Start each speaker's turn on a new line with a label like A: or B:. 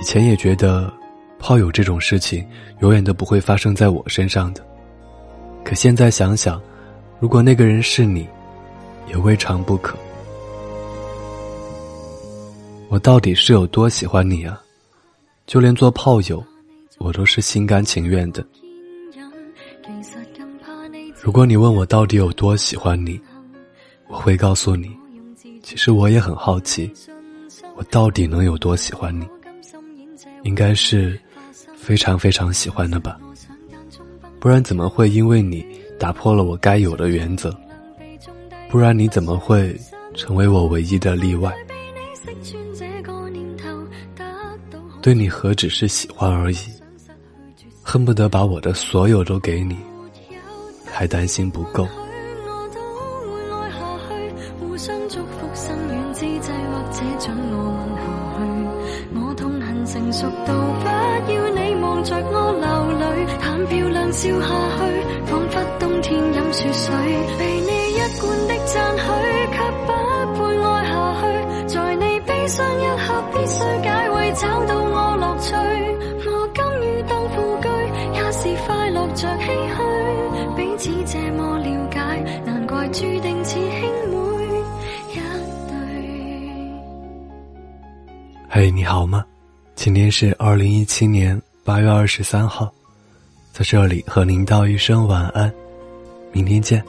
A: 以前也觉得，炮友这种事情永远都不会发生在我身上的。可现在想想，如果那个人是你，也未尝不可。我到底是有多喜欢你啊？就连做炮友，我都是心甘情愿的。如果你问我到底有多喜欢你，我会告诉你，其实我也很好奇，我到底能有多喜欢你？应该是非常非常喜欢的吧，不然怎么会因为你打破了我该有的原则？不然你怎么会成为我唯一的例外？对你何止是喜欢而已，恨不得把我的所有都给你，还担心不够。
B: 成熟到不要你望着我流泪，谈漂亮笑下去，仿佛冬天饮雪水。被你一贯的赞许，却不配爱下去。在你悲伤一刻，必须解围，找到我乐趣。我甘于当副居，也是快乐着唏嘘。彼此这么了解，难怪注定似兄妹一对。
A: 嘿，你好吗？今天是二零一七年八月二十三号，在这里和您道一声晚安，明天见。